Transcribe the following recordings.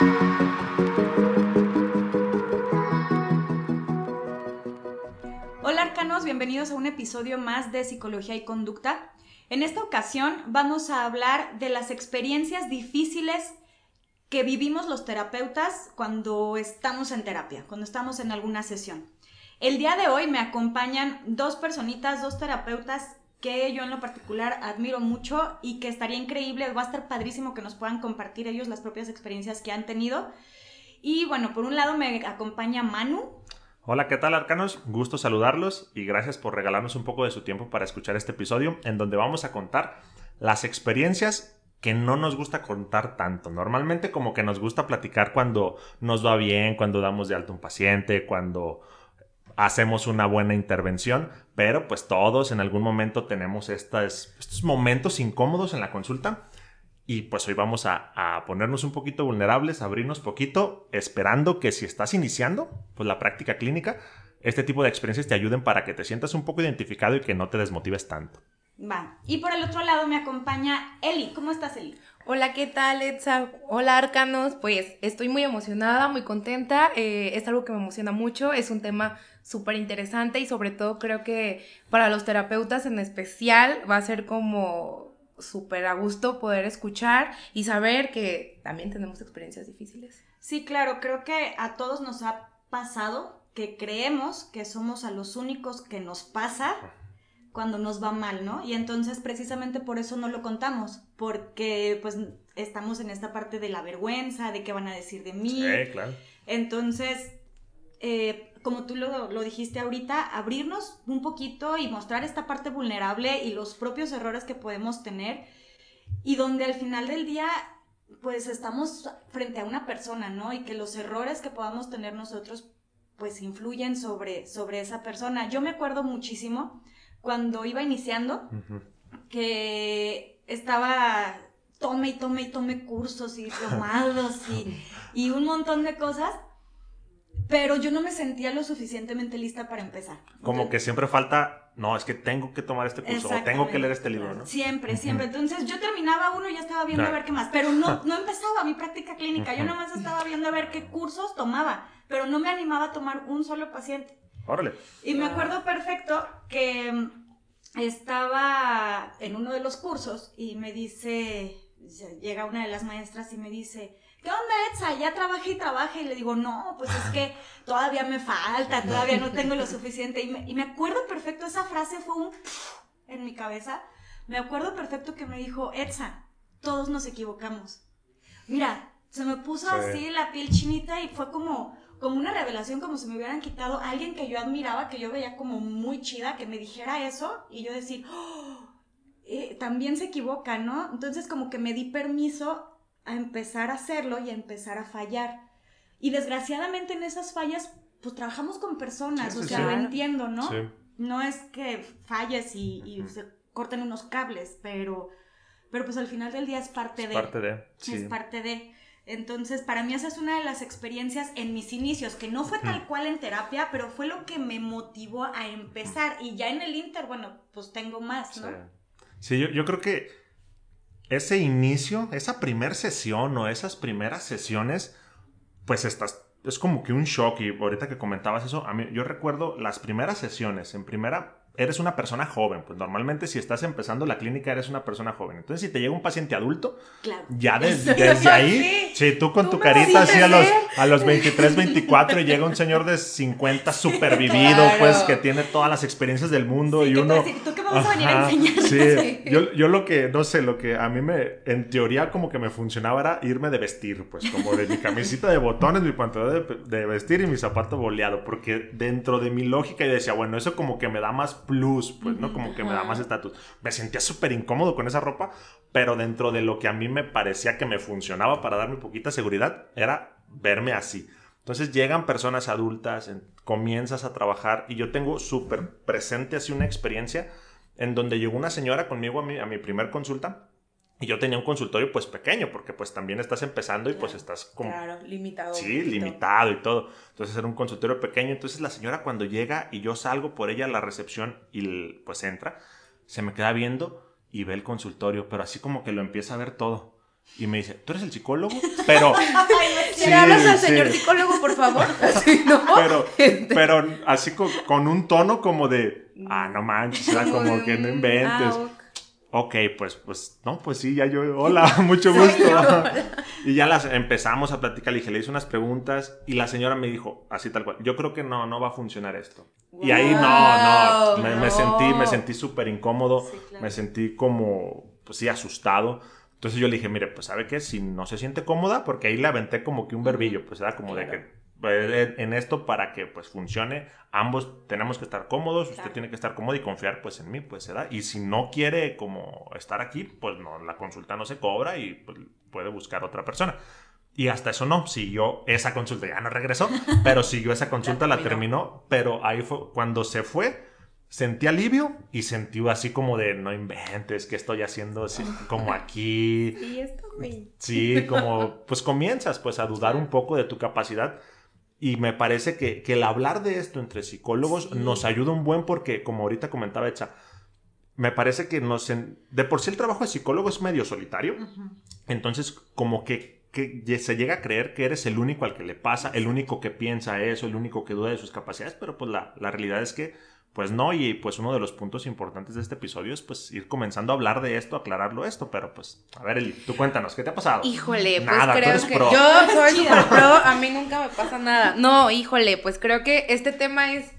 Hola arcanos, bienvenidos a un episodio más de Psicología y Conducta. En esta ocasión vamos a hablar de las experiencias difíciles que vivimos los terapeutas cuando estamos en terapia, cuando estamos en alguna sesión. El día de hoy me acompañan dos personitas, dos terapeutas que yo en lo particular admiro mucho y que estaría increíble, va a estar padrísimo que nos puedan compartir ellos las propias experiencias que han tenido. Y bueno, por un lado me acompaña Manu. Hola, ¿qué tal arcanos? Gusto saludarlos y gracias por regalarnos un poco de su tiempo para escuchar este episodio en donde vamos a contar las experiencias que no nos gusta contar tanto. Normalmente como que nos gusta platicar cuando nos va bien, cuando damos de alto un paciente, cuando hacemos una buena intervención, pero pues todos en algún momento tenemos estas, estos momentos incómodos en la consulta y pues hoy vamos a, a, ponernos un poquito vulnerables, abrirnos poquito, esperando que si estás iniciando pues la práctica clínica, este tipo de experiencias te ayuden para que te sientas un poco identificado y que no te desmotives tanto. Va. Y por el otro lado me acompaña Eli. ¿Cómo estás, Eli? Hola, ¿qué tal? Hola, Arcanos. Pues estoy muy emocionada, muy contenta. Eh, es algo que me emociona mucho. Es un tema súper interesante y sobre todo creo que para los terapeutas en especial va a ser como súper a gusto poder escuchar y saber que también tenemos experiencias difíciles. Sí, claro, creo que a todos nos ha pasado que creemos que somos a los únicos que nos pasa cuando nos va mal, ¿no? Y entonces precisamente por eso no lo contamos, porque pues estamos en esta parte de la vergüenza, de qué van a decir de mí. Sí, claro. Entonces, eh, como tú lo, lo, dijiste ahorita, abrirnos un poquito y mostrar esta parte vulnerable y los propios errores que podemos tener y donde al final del día pues estamos frente a una persona, ¿no? Y que los errores que podamos tener nosotros pues influyen sobre, sobre esa persona. Yo me acuerdo muchísimo cuando iba iniciando, uh -huh. que estaba tome y tome y tome cursos y diplomados y, y, un montón de cosas, pero yo no me sentía lo suficientemente lista para empezar. Como Entonces, que siempre falta, no, es que tengo que tomar este curso o tengo que leer este libro, ¿no? Siempre, siempre. Entonces yo terminaba uno y ya estaba viendo no. a ver qué más, pero no, no empezaba mi práctica clínica, yo nomás estaba viendo a ver qué cursos tomaba, pero no me animaba a tomar un solo paciente. Órale. Y me acuerdo perfecto que mm, estaba en uno de los cursos y me dice, llega una de las maestras y me dice, ¿qué onda, Etza? Ya trabaja y trabaja. Y le digo, no, pues es que todavía me falta, todavía no tengo lo suficiente. Y me, y me acuerdo perfecto, esa frase fue un en mi cabeza. Me acuerdo perfecto que me dijo, Etza, todos nos equivocamos. Mira, se me puso sí. así la piel chinita y fue como, como una revelación, como si me hubieran quitado a alguien que yo admiraba, que yo veía como muy chida, que me dijera eso y yo decir, oh, eh, también se equivoca, ¿no? Entonces como que me di permiso a empezar a hacerlo y a empezar a fallar. Y desgraciadamente en esas fallas, pues trabajamos con personas, sí, o sea, sí. lo entiendo, ¿no? Sí. No es que falles y, y uh -huh. se corten unos cables, pero, pero pues al final del día es parte es de. Parte de. Es parte de. Entonces, para mí esa es una de las experiencias en mis inicios, que no fue tal cual en terapia, pero fue lo que me motivó a empezar. Y ya en el Inter, bueno, pues tengo más, ¿no? Sí, sí yo, yo, creo que ese inicio, esa primera sesión o esas primeras sesiones, pues estás, es como que un shock. Y ahorita que comentabas eso, a mí, yo recuerdo las primeras sesiones. En primera, eres una persona joven. Pues normalmente si estás empezando la clínica eres una persona joven. Entonces si te llega un paciente adulto, claro. ya de, desde ahí, sí. si tú con ¿Tú tu carita así a los, a los 23, 24 y llega un señor de 50 súper vivido, claro. pues que tiene todas las experiencias del mundo sí, y uno... Decir, ¿Tú qué vamos ajá, a venir a enseñar? Sí, yo, yo lo que, no sé, lo que a mí me, en teoría como que me funcionaba era irme de vestir, pues como de mi camisita de botones, mi pantalón de, de vestir y mi zapato boleado, porque dentro de mi lógica yo decía, bueno, eso como que me da más plus, pues, ¿no? Como que me da más estatus. Me sentía súper incómodo con esa ropa, pero dentro de lo que a mí me parecía que me funcionaba para darme poquita seguridad, era verme así. Entonces llegan personas adultas, comienzas a trabajar y yo tengo súper presente así una experiencia en donde llegó una señora conmigo a mi, a mi primer consulta y yo tenía un consultorio pues pequeño, porque pues también estás empezando y pues estás como... Claro, limitado. Sí, limitado y todo. Entonces era un consultorio pequeño. Entonces la señora cuando llega y yo salgo por ella a la recepción y pues entra, se me queda viendo y ve el consultorio, pero así como que lo empieza a ver todo. Y me dice, ¿tú eres el psicólogo? Pero... ¿Le sí, hablas al señor psicólogo, por favor? Así, ¿no? Pero, pero así con, con, un tono como de, ah, no manches, era como que no inventes. Ah, Ok, pues, pues, no, pues sí, ya yo, hola, mucho gusto. y ya las empezamos a platicar, le dije, le hice unas preguntas y la señora me dijo, así tal cual, yo creo que no, no va a funcionar esto. Y ahí no, no, me, sentí, me sentí súper incómodo, me sentí como, pues sí, asustado. Entonces yo le dije, mire, pues sabe qué, si no se siente cómoda, porque ahí le aventé como que un verbillo, pues era como de que en esto para que pues funcione. Ambos tenemos que estar cómodos usted tiene que estar cómodo y confiar pues en mí pues se da y si no quiere como estar aquí pues no la consulta no se cobra y pues, puede buscar otra persona. Y hasta eso no siguió esa consulta ya no regresó pero siguió esa consulta la terminó. pero ahí fue cuando se fue sentí alivio y sentí así como de no inventes que estoy haciendo así, como aquí sí como pues comienzas pues a dudar un poco de tu capacidad y me parece que, el hablar de esto entre psicólogos nos ayuda un buen porque, como ahorita comentaba Echa, me parece que nos... de por sí el trabajo de psicólogo es medio solitario. Entonces, como que, que, se llega a creer que eres el único al que le pasa, el único que piensa eso, el único que duda de sus capacidades, pero pues la, la realidad es que pues no, y pues uno de los puntos importantes de este episodio es pues ir comenzando a hablar de esto, aclararlo esto, pero pues, a ver, Eli, tú cuéntanos, ¿qué te ha pasado? Híjole, pues creo que yo soy súper pro, a mí nunca me pasa nada. No, híjole, pues creo que este tema es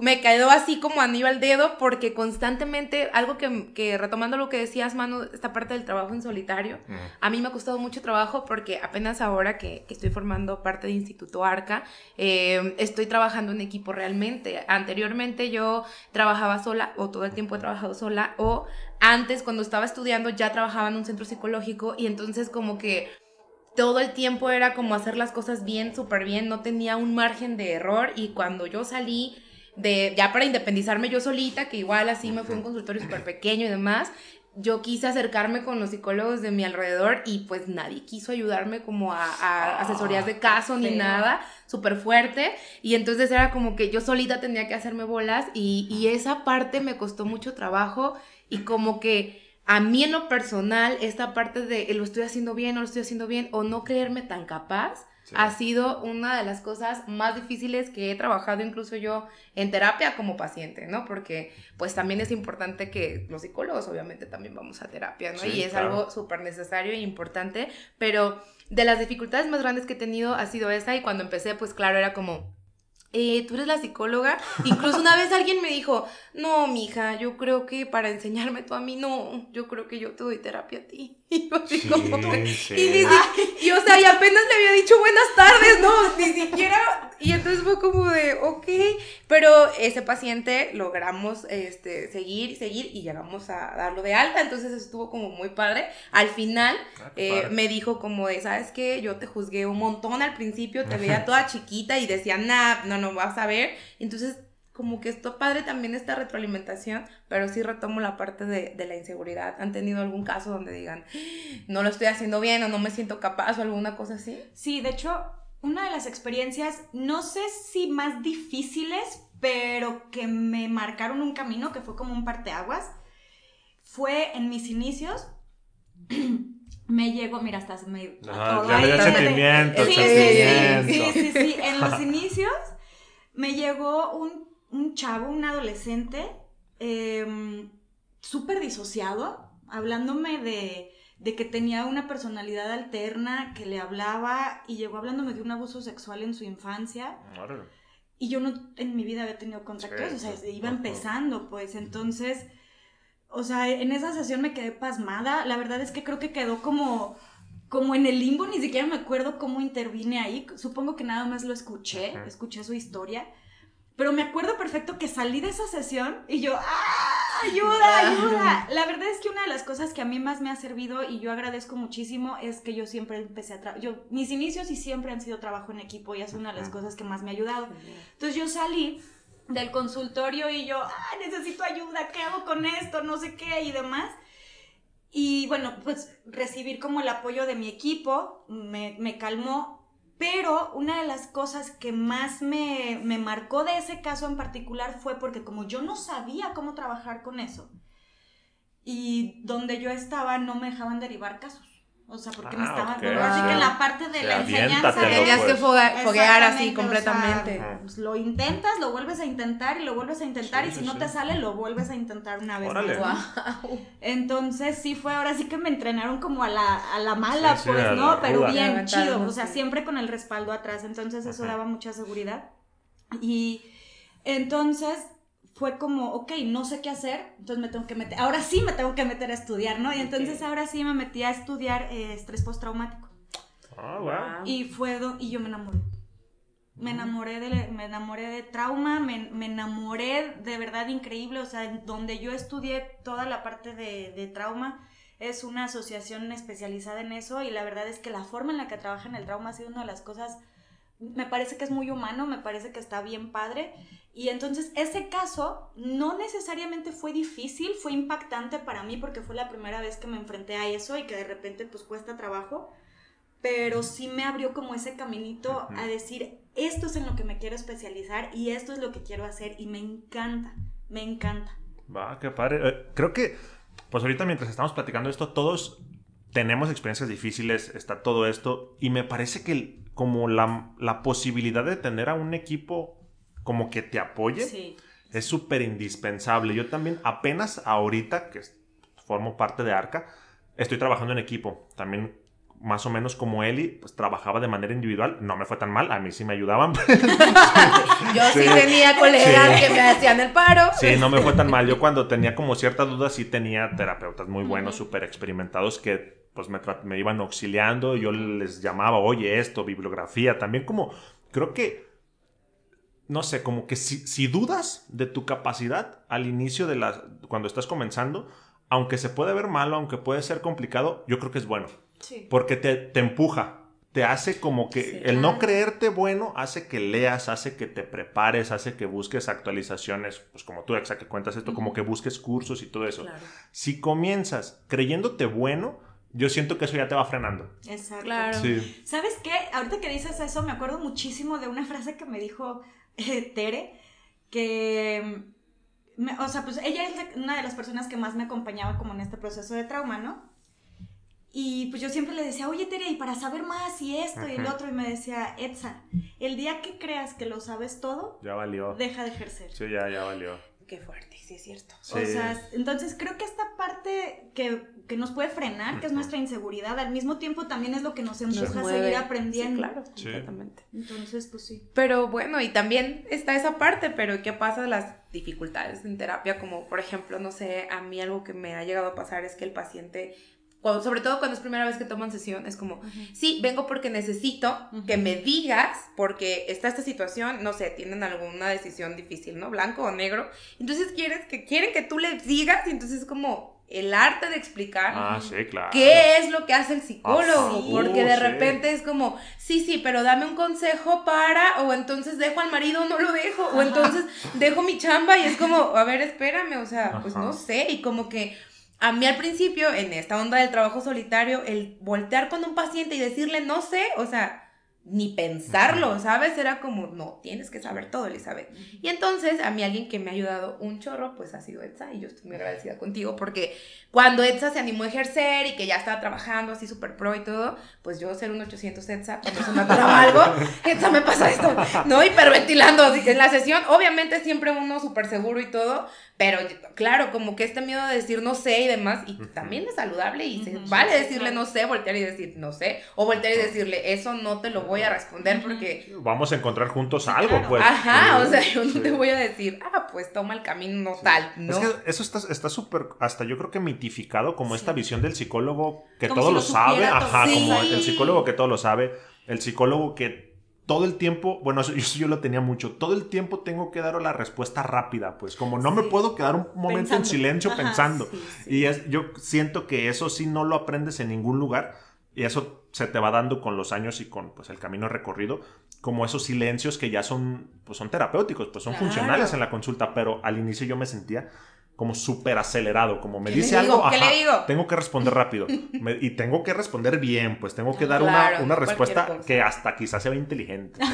me quedó así como anillo al dedo porque constantemente, algo que, retomando lo que decías, Manu, esta parte del trabajo en solitario, a mí me ha costado mucho trabajo porque apenas ahora que, estoy formando parte de Instituto Arca, eh, estoy trabajando en equipo realmente. Anteriormente yo trabajaba sola o todo el tiempo he trabajado sola o antes cuando estaba estudiando ya trabajaba en un centro psicológico y entonces como que todo el tiempo era como hacer las cosas bien, súper bien, no tenía un margen de error y cuando yo salí de ya para independizarme yo solita, que igual así me fui a un consultorio súper pequeño y demás, yo quise acercarme con los psicólogos de mi alrededor y pues nadie quiso ayudarme como a, ah, asesorías de caso ni nada, súper fuerte. Y entonces era como que yo solita tenía que hacerme bolas y, y, esa parte me costó mucho trabajo y como que a mí en lo personal, esta parte de lo estoy haciendo bien, no lo estoy haciendo bien o no creerme tan capaz, ha sido una de las cosas más difíciles que he trabajado incluso yo en terapia como paciente, ¿no? Porque pues también es importante que los psicólogos obviamente también vamos a terapia, ¿no? y es algo súper necesario e importante, pero de las dificultades más grandes que he tenido ha sido esa y cuando empecé pues claro era como eh, tú eres la psicóloga. Incluso una vez alguien me dijo, no, mija, yo creo que para enseñarme tú a mí, no, yo creo que yo te doy terapia a ti. Y yo así como, y, o sea, y apenas le había dicho buenas tardes, no, ni siquiera, y entonces fue como de, ok, pero ese paciente logramos este, seguir, seguir, y llegamos a darlo de alta, entonces estuvo como muy padre. Al final ah, eh, me dijo como de, ¿sabes qué? Yo te juzgué un montón al principio, te veía toda chiquita y decía, nah, no, no vas a ver, entonces como que esto padre también esta retroalimentación, pero sí retomo la parte de, de, la inseguridad. ¿Han tenido algún caso donde digan, no lo estoy haciendo bien o no me siento capaz o alguna cosa así? Sí, de hecho, una de las experiencias, no sé si más difíciles, pero que me marcaron un camino que fue como un parteaguas, fue en mis inicios. me llegó, mira, estás medio... ya le sentimiento, sí, sentimiento. Sí, sí, sí, en los inicios me llegó un un chavo, un adolescente, em, súper disociado, hablándome de, que tenía una personalidad alterna, que le hablaba y llegó hablándome de un abuso sexual en su infancia. Y yo no en mi vida había tenido contacto, o sea, iba empezando, pues. Entonces, o sea, en esa sesión me quedé pasmada. La verdad es que creo que quedó como como en el limbo, ni siquiera me acuerdo cómo intervine ahí. Supongo que nada más lo escuché, escuché su historia. Pero me acuerdo perfecto que salí de esa sesión y yo, ¡ah! ¡Ayuda, ayuda! La verdad es que una de las cosas que a mí más me ha servido y yo agradezco muchísimo es que yo siempre empecé a trabajar. Mis inicios y siempre han sido trabajo en equipo y es una de las cosas que más me ha ayudado. Entonces yo salí del consultorio y yo, ¡ah! Necesito ayuda, ¿qué hago con esto? No sé qué y demás. Y bueno, pues recibir como el apoyo de mi equipo me, me calmó pero una de las cosas que más me, marcó de ese caso en particular fue porque como yo no sabía cómo trabajar con eso, y donde yo estaba no me dejaban derivar casos. O sea, porque me Ah, estaban. ok. Así que en la parte de Sí, la enseñanza. aviéntatelo, Tenías que pues. foga- foguear así o completamente. sea, pues, lo intentas, lo vuelves a intentar y lo vuelves a intentar Sí, y si sí, no sí. te sale, lo vuelves a intentar una vez Órale. más. Entonces sí fue, ahora sí que me entrenaron como a la, a la mala, Sí, sí, pues, a la ¿no? Pero ruda. bien, chido, o sea, siempre con el respaldo atrás, entonces eso Ajá. daba mucha seguridad. Y entonces fue como, ok, no sé qué hacer, entonces me tengo que meter, ahora sí me tengo que meter a estudiar, ¿no? Y entonces ahora sí me metí a estudiar eh, estrés postraumático. Ah, wow. Y fue do- y yo me enamoré. Me enamoré de, me enamoré de trauma, me, me enamoré de verdad increíble, o sea, donde yo estudié toda la parte de, de trauma es una asociación especializada en eso y la verdad es que la forma en la que trabajan el trauma ha sido una de las cosas, me parece que es muy humano, me parece que está bien padre y entonces ese caso no necesariamente fue difícil, fue impactante para mí porque fue la primera vez que me enfrenté a eso y que de repente pues cuesta trabajo pero sí me abrió como ese caminito a decir, esto es en lo que me quiero especializar y esto es lo que quiero hacer y me encanta, me encanta. Va, qué padre. Eh, creo que, pues ahorita mientras estamos platicando esto, todos tenemos experiencias difíciles, está todo esto, y me parece que como la, la posibilidad de tener a un equipo como que te apoye Sí. es súper indispensable. Yo también apenas ahorita, que formo parte de Arca, estoy trabajando en equipo. También más o menos como Eli, pues trabajaba de manera individual. No me fue tan mal, a mí sí me ayudaban. Yo sí, Sí. tenía colegas Sí. que me hacían el paro. Sí, no me fue tan mal. Yo cuando tenía como ciertas dudas, sí tenía terapeutas muy buenos, Ujú. súper experimentados que pues me, me iban auxiliando. Yo les llamaba, oye, esto, bibliografía. También como, creo que, no sé, como que si, si dudas de tu capacidad al inicio de la, cuando estás comenzando, aunque se puede ver malo, aunque puede ser complicado, yo creo que es bueno. Sí. Porque te, te empuja. Te hace como que Sí. el no creerte bueno hace que leas, hace que te prepares, hace que busques actualizaciones, pues como tú, Exa, que cuentas esto, como que busques cursos y todo eso. Claro. Si comienzas creyéndote bueno, yo siento que eso ya te va frenando. Exacto. Claro. Sí. ¿Sabes qué? Ahorita que dices eso, me acuerdo muchísimo de una frase que me dijo eh, Tere, que, me- o sea, pues ella es la- una de las personas que más me acompañaba como en este proceso de trauma, ¿no? Y pues yo siempre le decía, oye Tere, y para saber más y esto y el otro, y me decía, Edsa, el día que creas que lo sabes todo, Ya valió. deja de ejercer. Sí, ya, ya valió. Qué fuerte, sí es cierto. Sí. O sea, entonces creo que esta parte que, que nos puede frenar, que es nuestra inseguridad, al mismo tiempo también es lo que nos Nos empuja a seguir Sí, aprendiendo. claro, Sí. completamente. Entonces, pues sí. Pero bueno, y también está esa parte, pero ¿qué pasa de las dificultades en terapia? Como por ejemplo, no sé, a mí algo que me ha llegado a pasar es que el paciente, cuando- sobre todo cuando es primera vez que toman sesión, es como, sí, vengo porque necesito que me digas, porque está esta situación, no sé, tienen alguna decisión difícil, ¿no? Blanco o negro. Entonces quieres que, quieren que tú les digas, y entonces es como el arte de explicar. Ah, sí, claro. ¿Qué es lo que hace el psicólogo? sí. Porque de sí. repente es como, sí, sí, pero dame un consejo para, o entonces dejo al marido o no lo dejo, o entonces dejo mi chamba y es como, a ver, espérame, o sea, pues no sé, y como que a mí al principio, en esta onda del trabajo solitario, el voltear con un paciente y decirle, no sé, o sea, ni pensarlo, ¿sabes? Era como, no, tienes que saber todo, Elizabeth. Y entonces, a mí alguien que me ha ayudado un chorro, pues ha sido Etsa, y yo estoy muy agradecida contigo, porque cuando Etsa se animó a ejercer y que ya estaba trabajando así súper pro y todo, pues yo ser un 800 Etsa, cuando se me atoraba algo, Etsa me pasa esto, ¿no? Hiperventilando en la sesión, obviamente siempre uno súper seguro y todo, pero claro, como que este miedo de decir no sé y demás, y también es saludable y se vale decirle no sé, voltear y decir no sé, o voltear y decirle eso no te lo voy a responder porque Vamos a encontrar juntos algo, claro. pues. Ajá, Sí, o sea, yo no sí. te voy a decir, ah, pues toma el camino Sí. tal, ¿no? Es que eso está está súper, hasta yo creo que mitificado como esta visión del psicólogo que Como todo si lo lo sabe, ajá, como el psicólogo que todo lo sabe, el psicólogo que todo el tiempo, bueno, eso, eso yo lo tenía mucho, todo el tiempo tengo que dar la respuesta rápida, pues como no me Sí. puedo quedar un momento en Pensando. silencio Ajá, pensando. sí, sí. Y es, yo siento que eso sí no lo aprendes en ningún lugar y eso se te va dando con los años y con pues, el camino recorrido, como esos silencios que ya son, pues, son terapéuticos, pues son Claro. funcionales en la consulta, pero al inicio yo me sentía como súper acelerado, como me ¿Qué dice digo? algo, ¿Qué ajá, le digo? tengo que responder rápido Me- y tengo que responder bien, pues tengo que dar Claro, una, una respuesta que hasta quizás sea inteligente.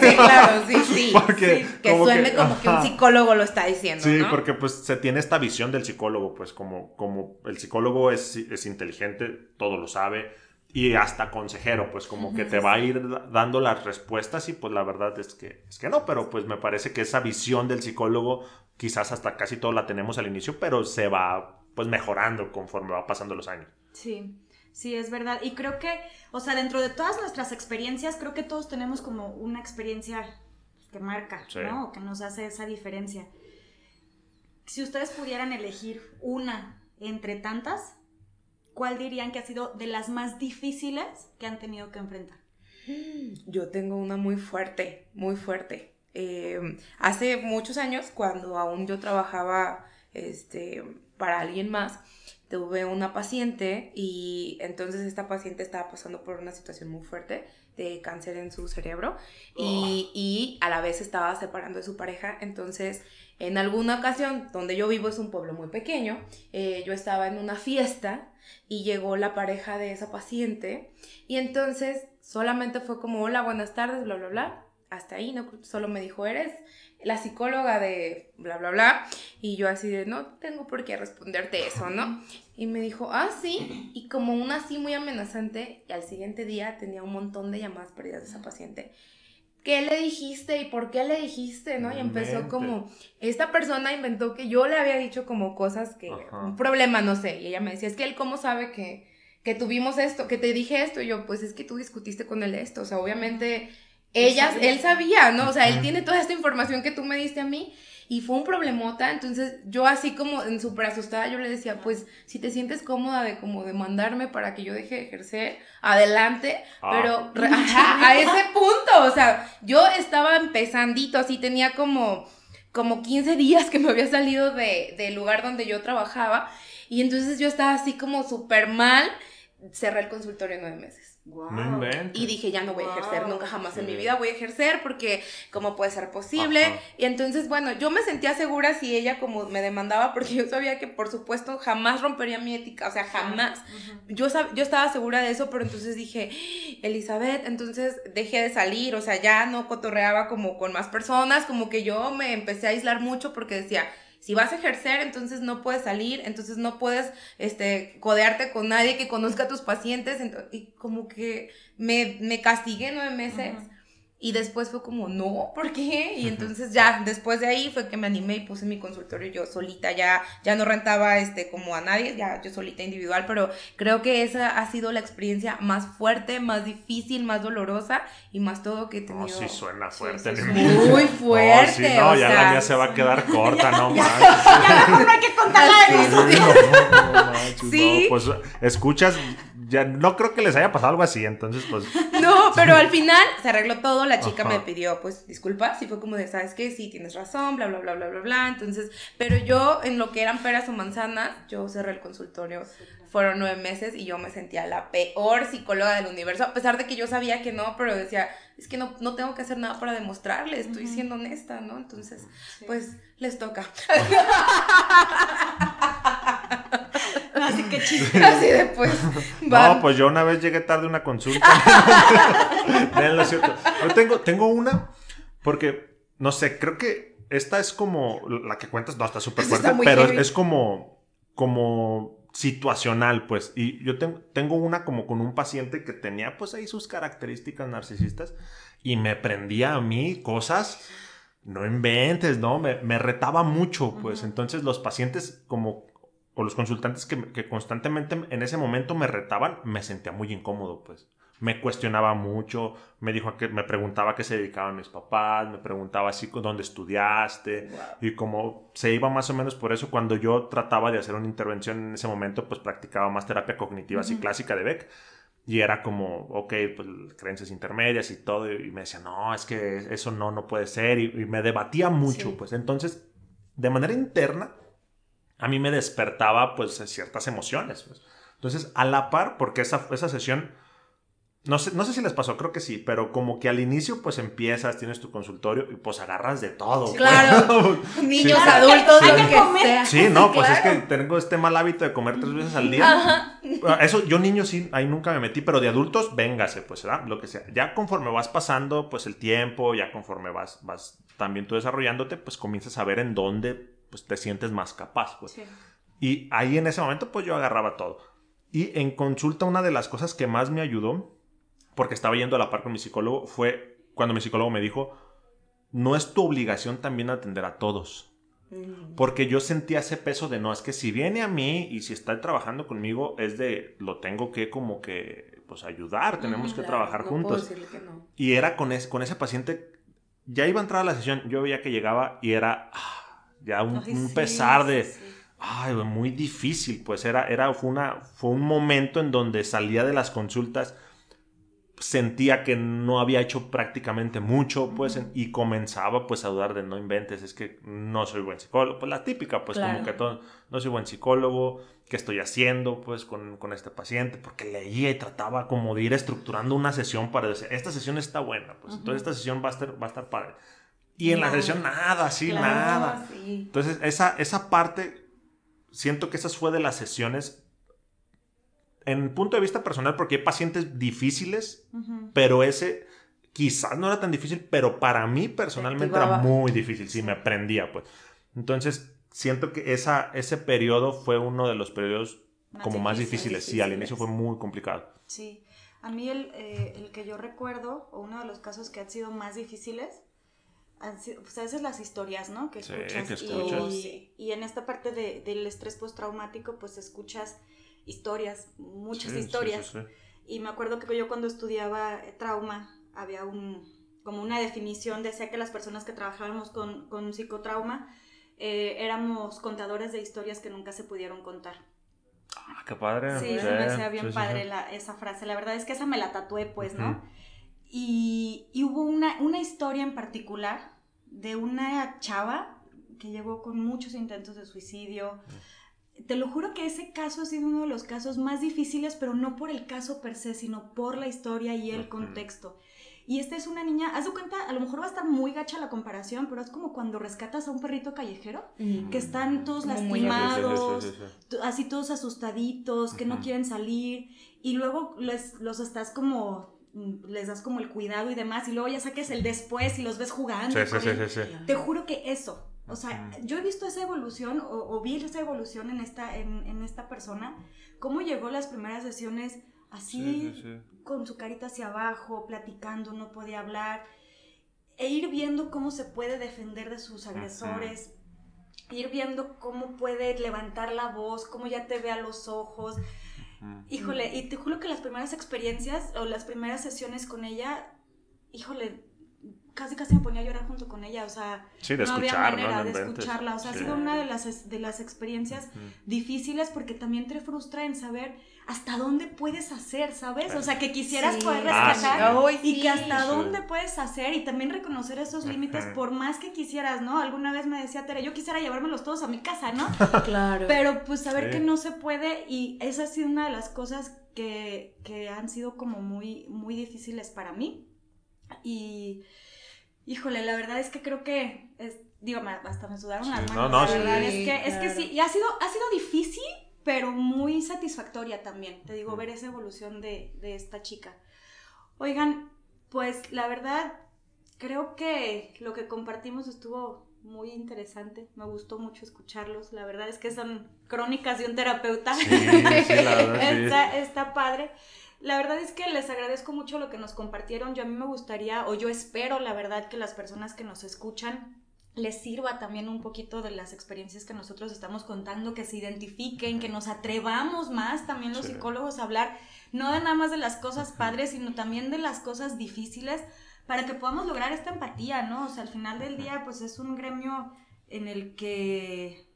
Sí, claro, sí, sí. Porque, Que como suene como que un ajá. psicólogo lo está diciendo, Sí, ¿no? porque pues se tiene esta visión del psicólogo, pues como, como el psicólogo es, es inteligente, todo lo sabe, y hasta consejero, pues como que te va a ir dando las respuestas y pues la verdad es que, es que no, pero pues me parece que esa visión del psicólogo quizás hasta casi todo la tenemos al inicio, pero se va pues mejorando conforme va pasando los años. Sí. Sí, es verdad. Y creo que, o sea, dentro de todas nuestras experiencias, creo que todos tenemos como una experiencia que marca, ¿no? Que nos hace esa diferencia. Si ustedes pudieran elegir una entre tantas, ¿cuál dirían que ha sido de las más difíciles que han tenido que enfrentar? Yo tengo una muy fuerte, muy fuerte. Eh, hace muchos años, cuando aún yo trabajaba este, para alguien más, tuve una paciente y entonces esta paciente estaba pasando por una situación muy fuerte de cáncer en su cerebro y, y, a la vez estaba separando de su pareja. Entonces, en alguna ocasión, donde yo vivo es un pueblo muy pequeño, eh, yo estaba en una fiesta y llegó la pareja de esa paciente y entonces solamente fue como, hola, buenas tardes, bla, bla, bla. Hasta ahí, ¿no? Solo me dijo, eres la psicóloga de bla, bla, bla. Y yo así de, no tengo por qué responderte eso, ¿no? Y me dijo, ah, sí. Y como una así muy amenazante, y al siguiente día tenía un montón de llamadas perdidas de esa paciente. ¿Qué le dijiste y por qué le dijiste, no? Y empezó como, esta persona inventó que yo le había dicho como cosas que, un problema, no sé. Y ella me decía, es que él cómo sabe que, que tuvimos esto, que te dije esto. Y yo, pues es que tú discutiste con él esto. O sea, obviamente ellas, él sabía, ¿no? O sea, él tiene toda esta información que tú me diste a mí y fue un problemota, entonces yo así como en súper asustada yo le decía, pues si te sientes cómoda de como demandarme para que yo deje de ejercer, adelante, ah. pero a ese punto, o sea, yo estaba empezandito, así tenía como como 15 días que me había salido de, del lugar donde yo trabajaba y entonces yo estaba así como súper mal, cerré el consultorio en nueve meses. Y dije, ya no voy a ejercer, nunca jamás en mi vida voy a ejercer porque cómo puede ser posible. Y entonces, bueno, yo me sentía segura si ella como me demandaba porque yo sabía que por supuesto jamás rompería mi ética, o sea, jamás. yo, yo estaba segura de eso, pero entonces dije, Elizabeth, entonces dejé de salir, o sea, ya no cotorreaba como con más personas, como que yo me empecé a aislar mucho porque decía, si vas a ejercer, entonces no puedes salir, entonces no puedes este, codearte con nadie que conozca a tus pacientes. y como que me, me castigué nueve meses. Y después fue como, no, ¿por qué? Y entonces ya, después de ahí fue que me animé y puse mi consultorio yo solita, ya, ya no rentaba este como a nadie, ya yo solita individual, pero creo que esa ha sido la experiencia más fuerte, más difícil, más dolorosa y más todo que he tenido. No, sí suena fuerte. muy fuerte. No, ya la mía se va a quedar corta, no más. Ya no hay que contarla de Sí. pues escuchas ya no creo que les haya pasado algo así, entonces pues... No, pero al final se arregló todo, la chica me pidió pues disculpas y fue como de, ¿sabes qué? Sí, tienes razón, bla, bla, bla, bla, bla, bla, entonces, pero yo en lo que eran peras o manzanas, yo cerré el consultorio, fueron nueve meses y yo me sentía la peor psicóloga del universo, a pesar de que yo sabía que no, pero decía, es que no, no tengo que hacer nada para demostrarle, estoy siendo honesta, ¿no? Entonces, pues les toca. Así que chiste. Así después. No, pues yo una vez llegué tarde a una consulta. cierto. Yo tengo, tengo una, porque, no sé, creo que esta es como la que cuentas, no, está súper fuerte, pero es, como, como situacional, pues. Y yo tengo, tengo una como con un paciente que tenía, pues, ahí sus características narcisistas y me prendía a mí cosas no inventes, ¿no? Me, me retaba mucho, pues. Entonces los pacientes como o los consultantes que, constantemente en ese momento me retaban, me sentía muy incómodo, pues. Me cuestionaba mucho, me dijo que me preguntaba a qué se dedicaban mis papás, me preguntaba así dónde estudiaste y como se iba más o menos por eso. Cuando yo trataba de hacer una intervención en ese momento, pues practicaba más terapia cognitiva así clásica de Beck. Y era como, ok, pues creencias intermedias y todo y me decía, no, es que eso no, no puede ser y, me debatía mucho, pues. Entonces de manera interna a mí me despertaba pues ciertas emociones. Pues. Entonces, a la par, porque esa, esa sesión, no sé, no sé si les pasó, creo que sí, pero como que al inicio pues empiezas, tienes tu consultorio y pues agarras de todo. Pues. Claro, niños, adultos, hay que, comer. Sí, no, pues es que tengo este mal hábito de comer tres veces al día. Ajá. Ah, eso, yo niño sí, ahí nunca me metí, pero de adultos, véngase, pues, ¿verdad? Lo que sea. Ya conforme vas pasando, pues, el tiempo, ya conforme vas, vas también tú desarrollándote, pues comienzas a ver en dónde pues te sientes más capaz, pues. Y ahí en ese momento, pues yo agarraba todo. Y en consulta una de las cosas que más me ayudó, porque estaba yendo a la par con mi psicólogo, fue cuando mi psicólogo me dijo, no es tu obligación también atender a todos. Mm. Porque yo sentía ese peso de no, es que si viene a mí y si está trabajando conmigo, es de lo tengo que como que pues ayudar, tenemos que trabajar juntos. Y era con, con ese paciente, ya iba a entrar a la sesión, yo veía que llegaba y era ah, ya un, pesar de, ay, muy difícil, pues era, era, fue, una, fue un momento en donde salía de las consultas sentía que no había hecho prácticamente mucho, pues, y comenzaba, pues, a dudar de no inventes, es que no soy buen psicólogo, pues la típica, pues, como que todo, no soy buen psicólogo, ¿qué estoy haciendo, pues, con, con, este paciente? Porque leía y trataba como de ir estructurando una sesión para decir, esta sesión está buena, pues, entonces esta sesión va a estar, va a estar padre. Y en la sesión nada, así, nada. Entonces, esa, esa parte, siento que esas fue de las sesiones en punto de vista personal, porque hay pacientes difíciles, pero ese quizás no era tan difícil, pero para mí personalmente era muy difícil, sí, me prendía, pues. Entonces, siento que esa, ese periodo fue uno de los periodos como más difíciles, sí, al inicio fue muy complicado. Sí, a mí el, eh, el, que yo recuerdo, o uno de los casos que han sido más difíciles, pues a veces las historias, ¿no? Que escuchas. Y, y, en esta parte de, del estrés postraumático, pues escuchas historias, muchas historias. y me acuerdo que yo cuando estudiaba trauma, había un, como una definición, decía que las personas que trabajábamos con, con psicotrauma eh, éramos contadores de historias que nunca se pudieron contar. Ah, qué padre. Sí, me hacía bien padre esa frase. La verdad es que esa me la tatué, pues, ¿no? Y, y, hubo una, una historia en particular de una chava que llegó con muchos intentos de suicidio. Te lo juro que ese caso ha sido uno de los casos más difíciles, pero no por el caso per se, sino por la historia y el contexto. Y esta es una niña, haz de cuenta, a lo mejor va a estar muy gacha la comparación, pero es como cuando rescatas a un perrito callejero, que están todos lastimados, así todos asustaditos, que no quieren salir, y luego les, los estás como les das como el cuidado y demás, y luego ya saques el después y los ves jugando. Te juro que eso, o sea, yo he visto esa evolución o, vi esa evolución en esta, en, esta persona, cómo llegó las primeras sesiones así, con su carita hacia abajo, platicando, no podía hablar, e ir viendo cómo se puede defender de sus agresores, ir viendo cómo puede levantar la voz, cómo ya te ve a los ojos. Híjole, y te juro que las primeras experiencias o las primeras sesiones con ella, híjole, casi casi me ponía a llorar junto con ella, o sea, no había manera de escucharla, o sea, ha sido una de las, de las experiencias difíciles porque también te frustra en saber hasta dónde puedes hacer, ¿sabes? O sea, que quisieras poder ah, rescatar y que hasta dónde puedes hacer y también reconocer esos límites por más que quisieras, ¿no? Alguna vez me decía Tere, yo quisiera llevármelos todos a mi casa, ¿no? claro. Pero pues saber que no se puede y esa ha sido una de las cosas que, que han sido como muy, muy difíciles para mí. Y Híjole, la verdad es que creo que, es, digo, hasta me sudaron las manos. No, no, la verdad es que, es que sí, y ha sido, ha sido difícil, pero muy satisfactoria también, te digo, ver esa evolución de, de esta chica. Oigan, pues la verdad, creo que lo que compartimos estuvo muy interesante, me gustó mucho escucharlos, la verdad es que son crónicas de un terapeuta, sí, sí, la verdad, está, está padre. La verdad es que les agradezco mucho lo que nos compartieron. Yo a mí me gustaría, o yo espero, la verdad, que las personas que nos escuchan les sirva también un poquito de las experiencias que nosotros estamos contando, que se identifiquen, que nos atrevamos más también los psicólogos a hablar, no de nada más de las cosas padres, sino también de las cosas difíciles, para que podamos lograr esta empatía, ¿no? O sea, al final del día, pues es un gremio en el que,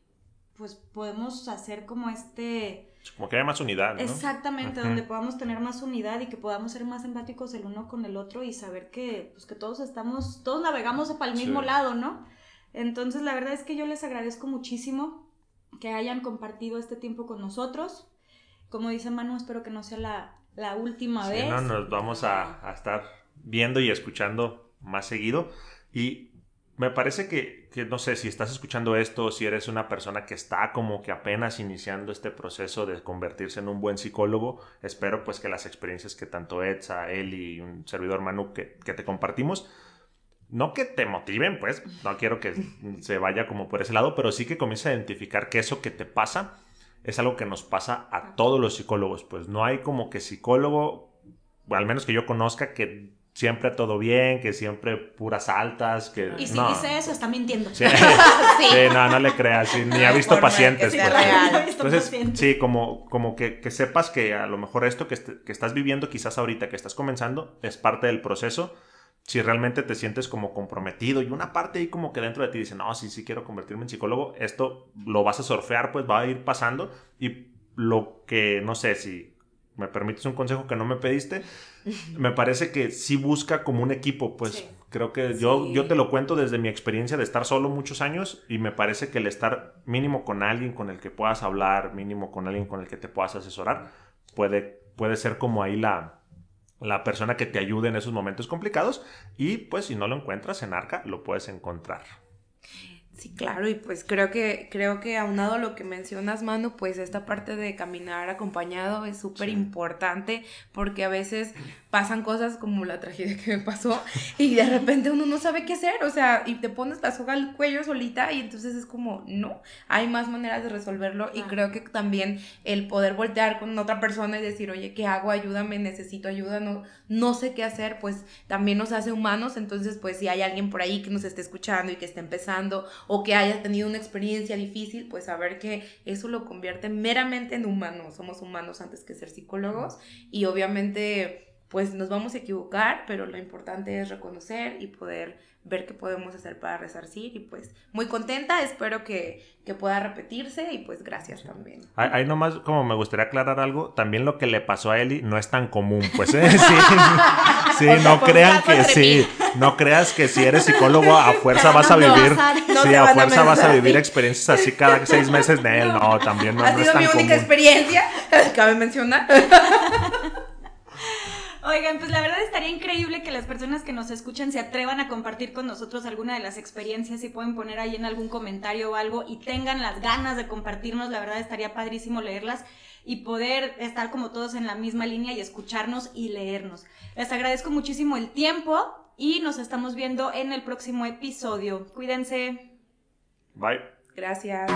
pues podemos hacer como este como que haya más unidad, ¿no? Exactamente, donde podamos tener más unidad y que podamos ser más empáticos el uno con el otro y saber que, pues, que todos estamos, todos navegamos para el mismo lado, ¿no? Entonces, la verdad es que yo les agradezco muchísimo que hayan compartido este tiempo con nosotros. Como dice Manu, espero que no sea la, la última vez. No, nos vamos a, a estar viendo y escuchando más seguido. Y me parece que, no sé, si estás escuchando esto, si eres una persona que está como que apenas iniciando este proceso de convertirse en un buen psicólogo, espero pues que las experiencias que tanto Edsa, él y un servidor Manu que, que te compartimos, no que te motiven, pues, no quiero que se vaya como por ese lado, pero sí que comiences a identificar que eso que te pasa es algo que nos pasa a todos los psicólogos. Pues no hay como que psicólogo, o al menos que yo conozca, que siempre todo bien, que siempre puras altas, que... Y si no. dice eso, está mintiendo. Sí, Sí, no, no le creas, sí, ni ha visto que pacientes. pues. real. Entonces, sí, como, como que, que sepas que a lo mejor esto que, est- que estás viviendo quizás ahorita, que estás comenzando, es parte del proceso. Si realmente te sientes como comprometido y una parte ahí como que dentro de ti dice, no, sí, sí quiero convertirme en psicólogo, esto lo vas a surfear, pues va a ir pasando y lo que, no sé, si me permites un consejo que no me pediste, me parece que sí busca como un equipo, pues Sí. creo que yo, yo te lo cuento desde mi experiencia de estar solo muchos años y me parece que el estar mínimo con alguien con el que puedas hablar, mínimo con alguien con el que te puedas asesorar, puede, puede ser como ahí la, la persona que te ayude en esos momentos complicados y pues si no lo encuentras en Arca, lo puedes encontrar. Sí, claro, y pues creo que, creo que aunado a lo que mencionas, Manu, pues esta parte de caminar acompañado es súper importante porque a veces pasan cosas como la tragedia que me pasó y de repente uno no sabe qué hacer, o sea, y te pones la soga al cuello solita y entonces es como, no, hay más maneras de resolverlo y creo que también el poder voltear con otra persona y decir, oye, ¿qué hago? Ayúdame, necesito ayuda, no, no sé qué hacer, pues también nos hace humanos, entonces pues si hay alguien por ahí que nos esté escuchando y que esté empezando o que haya tenido una experiencia difícil, pues saber que eso lo convierte meramente en humano, somos humanos antes que ser psicólogos y obviamente pues nos vamos a equivocar, pero lo importante es reconocer y poder ver qué podemos hacer para resarcir y pues muy contenta, espero que, que pueda repetirse y pues gracias también. Ahí nomás como me gustaría aclarar algo, también lo que le pasó a Eli no es tan común, pues ¿eh? sí, sí no por crean que sí, no creas que si eres psicólogo a fuerza vas a vivir. No sí, a fuerza vas a vivir experiencias así cada seis meses de él, no, también no, ha no es sido tan mi única común. experiencia, cabe mencionar. Oigan, pues la verdad estaría increíble que las personas que nos escuchan se atrevan a compartir con nosotros alguna de las experiencias y pueden poner ahí en algún comentario o algo y tengan las ganas de compartirnos, la verdad estaría padrísimo leerlas y poder estar como todos en la misma línea y escucharnos y leernos. Les agradezco muchísimo el tiempo y nos estamos viendo en el próximo episodio. Cuídense. Bye. Gracias.